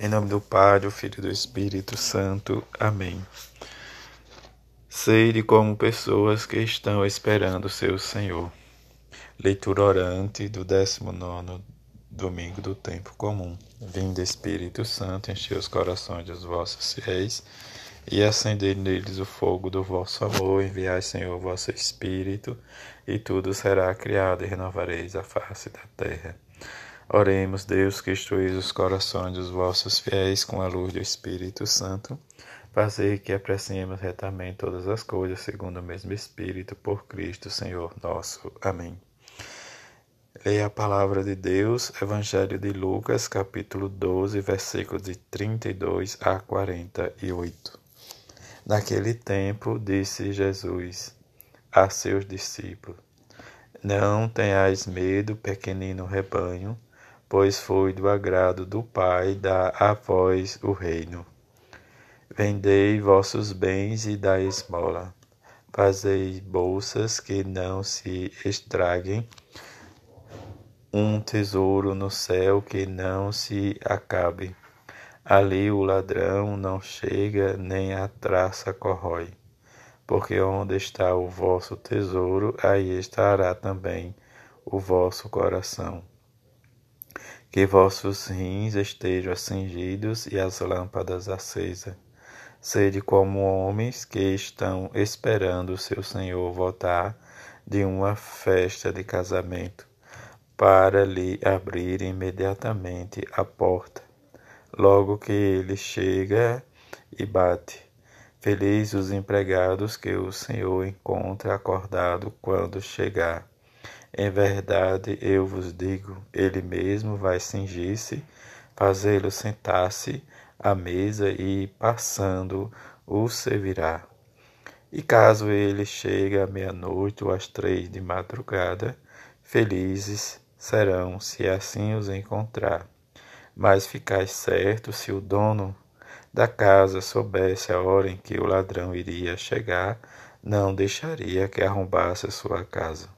Em nome do Pai, do Filho e do Espírito Santo. Amém. Sede como pessoas que estão esperando seu Senhor. Leitura orante do 19 domingo do tempo comum. Vinde, Espírito Santo, encher os corações dos vossos fiéis e acender neles o fogo do vosso amor. Enviai, Senhor, o vosso Espírito, e tudo será criado e renovareis a face da terra. Oremos, Deus, que instruís os corações dos vossos fiéis com a luz do Espírito Santo. Fazer que apreciemos retamente todas as coisas segundo o mesmo Espírito, por Cristo, Senhor nosso. Amém. Leia a palavra de Deus, Evangelho de Lucas, capítulo 12, versículos de 32 a 48. Naquele tempo, disse Jesus a seus discípulos: Não tenhais medo, pequenino rebanho pois foi do agrado do Pai dar a vós o reino. Vendei vossos bens e dai esmola. Fazei bolsas que não se estraguem, um tesouro no céu que não se acabe. Ali o ladrão não chega, nem a traça corrói. Porque onde está o vosso tesouro, aí estará também o vosso coração que vossos rins estejam acingidos e as lâmpadas acesas. Sede como homens que estão esperando o seu Senhor voltar de uma festa de casamento, para lhe abrir imediatamente a porta, logo que ele chega e bate. Feliz os empregados que o Senhor encontra acordado quando chegar. Em verdade, eu vos digo, ele mesmo vai cingir-se, fazê-lo sentar-se à mesa e, passando, o servirá. E caso ele chegue à meia-noite ou às três de madrugada, felizes serão se assim os encontrar. Mas ficais certo, se o dono da casa soubesse a hora em que o ladrão iria chegar, não deixaria que arrombasse a sua casa.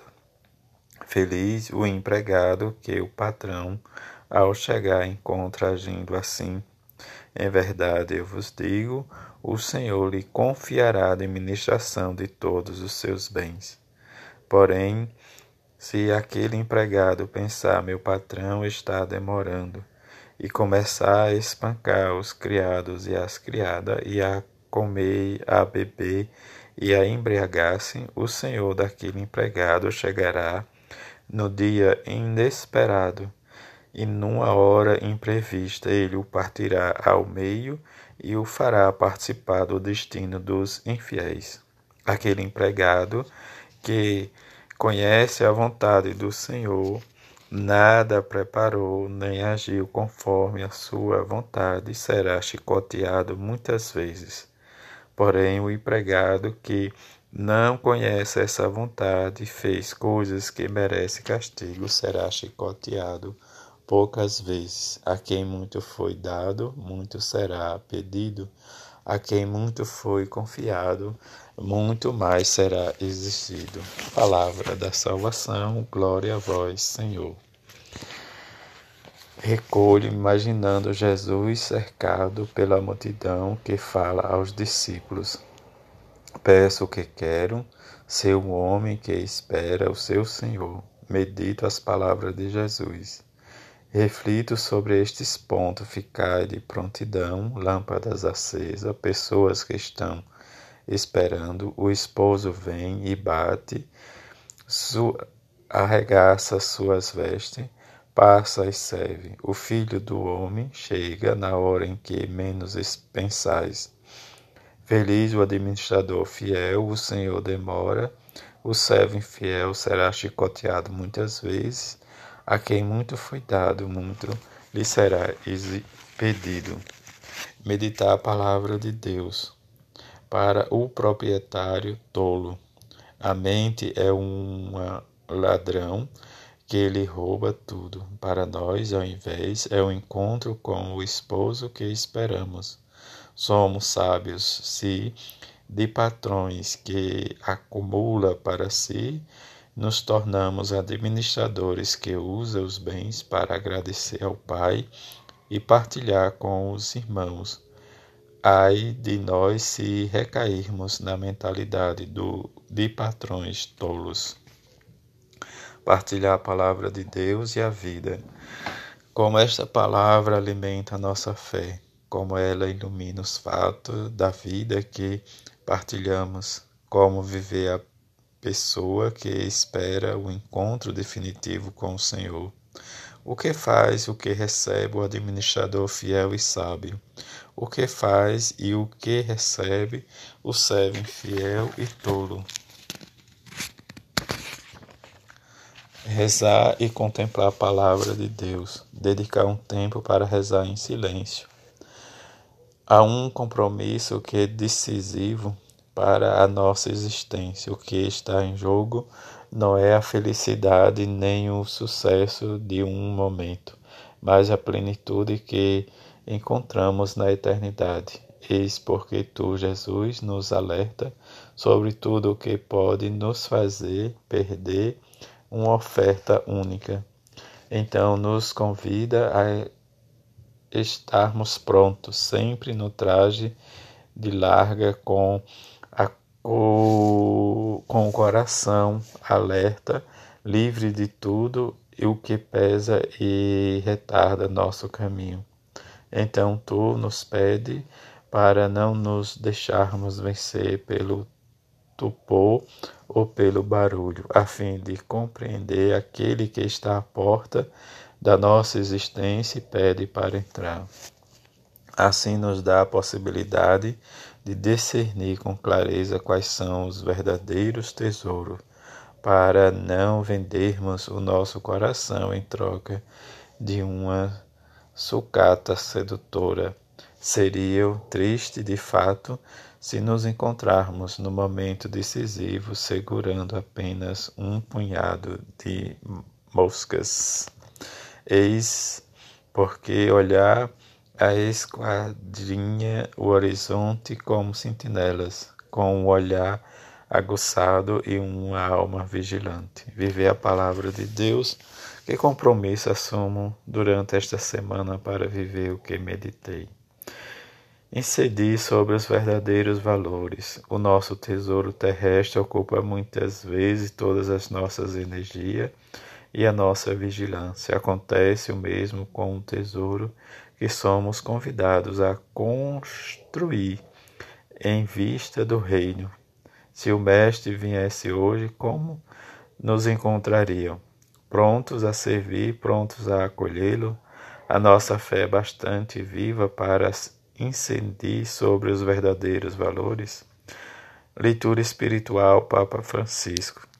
Feliz o empregado que o patrão, ao chegar, encontra agindo assim. Em verdade, eu vos digo, o Senhor lhe confiará a administração de todos os seus bens. Porém, se aquele empregado pensar, meu patrão está demorando, e começar a espancar os criados e as criadas, e a comer, a beber e a embriagar-se, o senhor daquele empregado chegará no dia inesperado e numa hora imprevista ele o partirá ao meio e o fará participar do destino dos infiéis. Aquele empregado que conhece a vontade do Senhor, nada preparou nem agiu conforme a sua vontade, será chicoteado muitas vezes. Porém, o empregado que não conhece essa vontade, fez coisas que merece castigo, será chicoteado poucas vezes. A quem muito foi dado, muito será pedido. A quem muito foi confiado, muito mais será exigido. Palavra da salvação, glória a vós, Senhor. Recolho imaginando Jesus cercado pela multidão que fala aos discípulos. Peço o que quero, ser um homem que espera o seu Senhor. Medito as palavras de Jesus. Reflito sobre estes pontos, ficai de prontidão, lâmpadas acesas, pessoas que estão esperando, o esposo vem e bate, su arregaça suas vestes, passa e serve. O filho do homem chega na hora em que menos pensais. Feliz o administrador fiel, o Senhor demora, o servo infiel será chicoteado muitas vezes, a quem muito foi dado, muito lhe será Pedido: meditar a palavra de Deus. Para o proprietário tolo, a mente é um ladrão que ele rouba tudo. Para nós, ao invés, é o encontro com o esposo que esperamos. Somos sábios se de patrões que acumula para si, nos tornamos administradores que usa os bens para agradecer ao Pai e partilhar com os irmãos. Ai de nós se recairmos na mentalidade do, de patrões tolos. Partilhar a palavra de Deus e a vida. Como esta palavra alimenta a nossa fé, como ela ilumina os fatos da vida que partilhamos, como viver a pessoa que espera o encontro definitivo com o Senhor. O que faz o que recebe o administrador fiel e sábio? O que faz e o que recebe o servo infiel e tolo? Rezar e contemplar a palavra de Deus, dedicar um tempo para rezar em silêncio. Há um compromisso que é decisivo para a nossa existência. O que está em jogo não é a felicidade nem o sucesso de um momento, mas a plenitude que encontramos na eternidade. Eis porque tu, Jesus, nos alerta sobre tudo o que pode nos fazer perder uma oferta única. Então, nos convida a estarmos prontos, sempre no traje de larga, com o, com o coração alerta, livre de tudo e o que pesa e retarda nosso caminho. Então tu nos pede para não nos deixarmos vencer pelo tupor ou pelo barulho, a fim de compreender aquele que está à porta da nossa existência e pede para entrar. Assim nos dá a possibilidade de discernir com clareza quais são os verdadeiros tesouros, para não vendermos o nosso coração em troca de uma sucata sedutora. Seria triste, de fato, se nos encontrarmos no momento decisivo segurando apenas um punhado de moscas. Eis porque olhar a esquadrinha o horizonte como sentinelas, com um olhar aguçado e uma alma vigilante. Viver a palavra de Deus, que compromisso assumo durante esta semana para viver o que meditei. Incidi sobre os verdadeiros valores. O nosso tesouro terrestre ocupa muitas vezes todas as nossas energias e a nossa vigilância. Acontece o mesmo com o tesouro que somos convidados a construir em vista do reino. Se o Mestre viesse hoje, como nos encontrariam? Prontos a servir, prontos a acolhê-lo? A nossa fé é bastante viva para incendiar sobre os verdadeiros valores? Leitura espiritual Papa Francisco.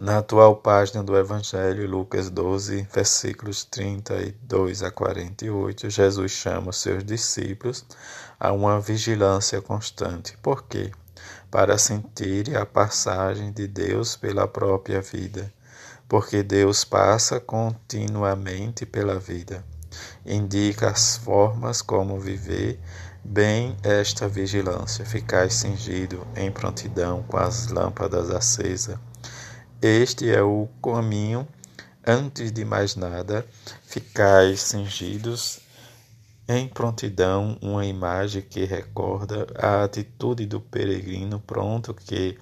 Na atual página do Evangelho, Lucas 12, versículos 32 a 48, Jesus chama os seus discípulos a uma vigilância constante. Por quê? Para sentirem a passagem de Deus pela própria vida. Porque Deus passa continuamente pela vida. Indica as formas como viver bem esta vigilância. Ficar cingido em prontidão com as lâmpadas acesas este é o caminho. Antes de mais nada, ficais cingidos em prontidão uma imagem que recorda a atitude do peregrino pronto que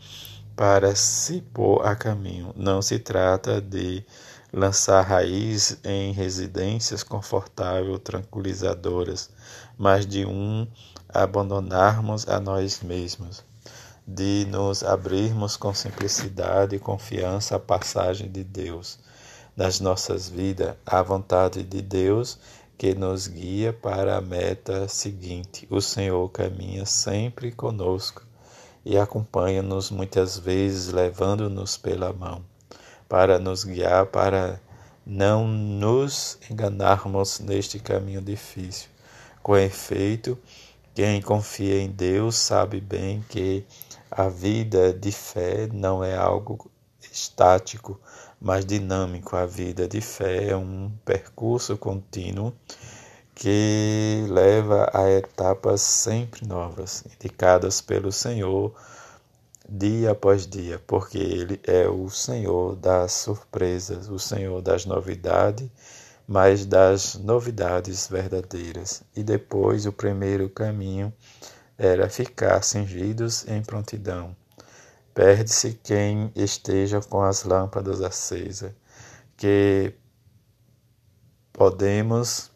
para se pôr a caminho. Não se trata de lançar raiz em residências confortáveis, tranquilizadoras, mas de um abandonarmos a nós mesmos de nos abrirmos com simplicidade e confiança à passagem de Deus nas nossas vidas, à vontade de Deus que nos guia para a meta seguinte. O Senhor caminha sempre conosco e acompanha-nos muitas vezes, levando-nos pela mão, para nos guiar para não nos enganarmos neste caminho difícil. Com efeito, quem confia em Deus sabe bem que a vida de fé não é algo estático, mas dinâmico. A vida de fé é um percurso contínuo que leva a etapas sempre novas, indicadas pelo Senhor dia após dia, porque Ele é o Senhor das surpresas, o Senhor das novidades, mas das novidades verdadeiras. E depois o primeiro caminho era ficar cingidos em prontidão. Perde-se quem esteja com as lâmpadas acesas, que podemos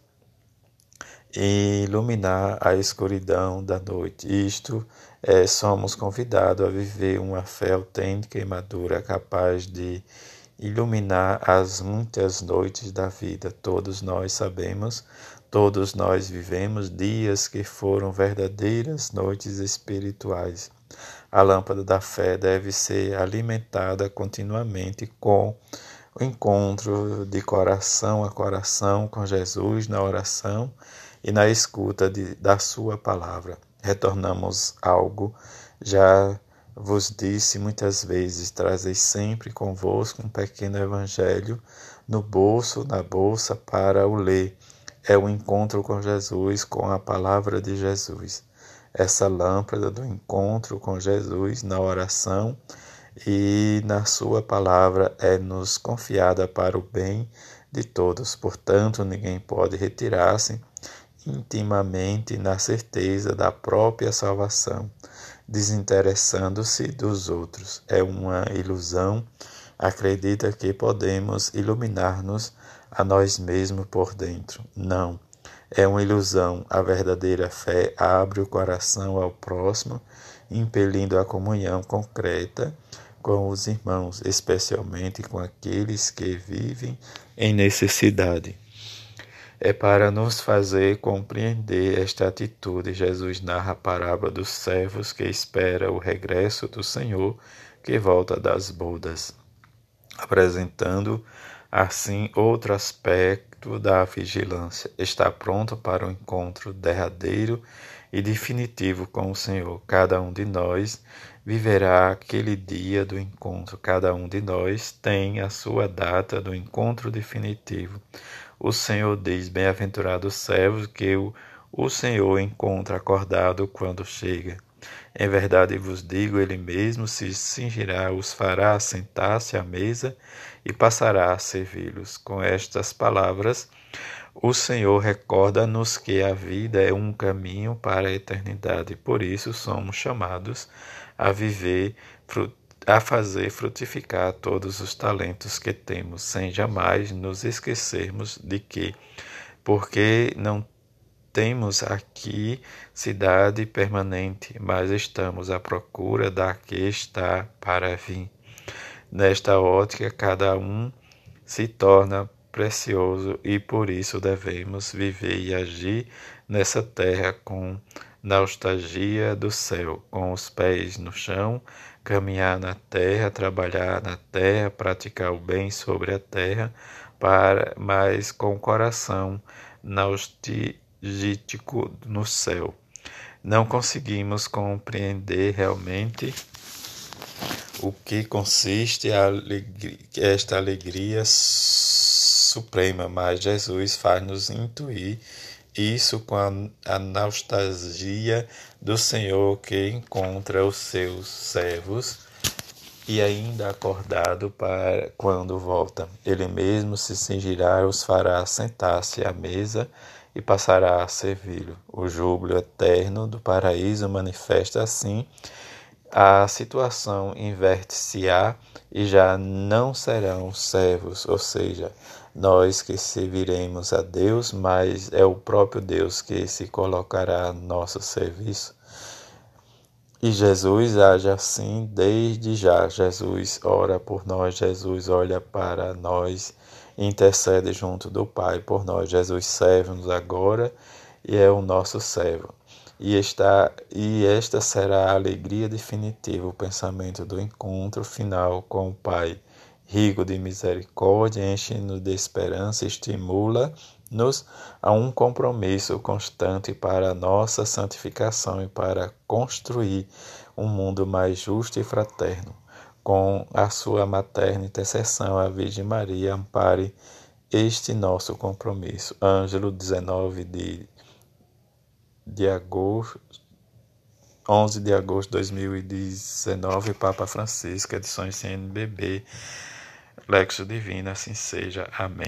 iluminar a escuridão da noite. Isto é, somos convidados a viver uma fé autêntica e madura, capaz de iluminar as muitas noites da vida. Todos nós sabemos, todos nós vivemos dias que foram verdadeiras noites espirituais. A lâmpada da fé deve ser alimentada continuamente com o encontro de coração a coração com Jesus na oração e na escuta de, da Sua palavra. Retornamos algo, já vos disse muitas vezes: trazeis sempre convosco um pequeno evangelho no bolso, na bolsa, para o ler. É o encontro com Jesus, com a palavra de Jesus. Essa lâmpada do encontro com Jesus na oração e na Sua palavra é nos confiada para o bem de todos. Portanto, ninguém pode retirar-se intimamente na certeza da própria salvação, desinteressando-se dos outros. É uma ilusão. Acredita que podemos iluminar-nos a nós mesmos por dentro. Não. É uma ilusão. A verdadeira fé abre o coração ao próximo, impelindo a comunhão concreta com os irmãos, especialmente com aqueles que vivem em necessidade. É para nos fazer compreender esta atitude, Jesus narra a parábola dos servos que espera o regresso do Senhor que volta das bodas, apresentando assim outro aspecto da vigilância. Está pronto para o encontro derradeiro e definitivo com o Senhor. Cada um de nós viverá aquele dia do encontro. Cada um de nós tem a sua data do encontro definitivo. O Senhor diz: Bem-aventurados servos que o, o Senhor encontra acordado quando chega. Em verdade vos digo, ele mesmo se cingirá, os fará sentar-se à mesa e passará a servi-los. Com estas palavras, o Senhor recorda-nos que a vida é um caminho para a eternidade, por isso somos chamados a viver a fazer frutificar todos os talentos que temos, sem jamais nos esquecermos de que, porque não temos aqui cidade permanente, mas estamos à procura da que está para vir. Nesta ótica, cada um se torna precioso e por isso devemos viver e agir nessa terra com nostalgia do céu, com os pés no chão, caminhar na terra, trabalhar na terra, praticar o bem sobre a terra, para, mas com o coração nostálgico no céu. Não conseguimos compreender realmente o que consiste alegria, esta alegria suprema, mas Jesus faz-nos intuir isso com a, a nostalgia do Senhor que encontra os seus servos e ainda acordado para quando volta. Ele mesmo se cingirá e os fará sentar-se à mesa e passará a servi-lo. O júbilo eterno do paraíso manifesta assim a situação inverte-se-á e já não serão servos, ou seja, nós que serviremos a Deus, mas é o próprio Deus que se colocará a nosso serviço. E Jesus age assim desde já. Jesus ora por nós, Jesus olha para nós, intercede junto do Pai por nós. Jesus serve-nos agora e é o nosso servo. E, está, e esta será a alegria definitiva, o pensamento do encontro final com o Pai rico de misericórdia, enche-nos de esperança, estimula-nos a um compromisso constante para a nossa santificação e para construir um mundo mais justo e fraterno. Com a sua materna intercessão, a Virgem Maria ampare este nosso compromisso. Ângelo 19 de, de agosto 11 de agosto de 2019, Papa Francisco, edições CNBB, Lexo Divina, assim seja. Amém.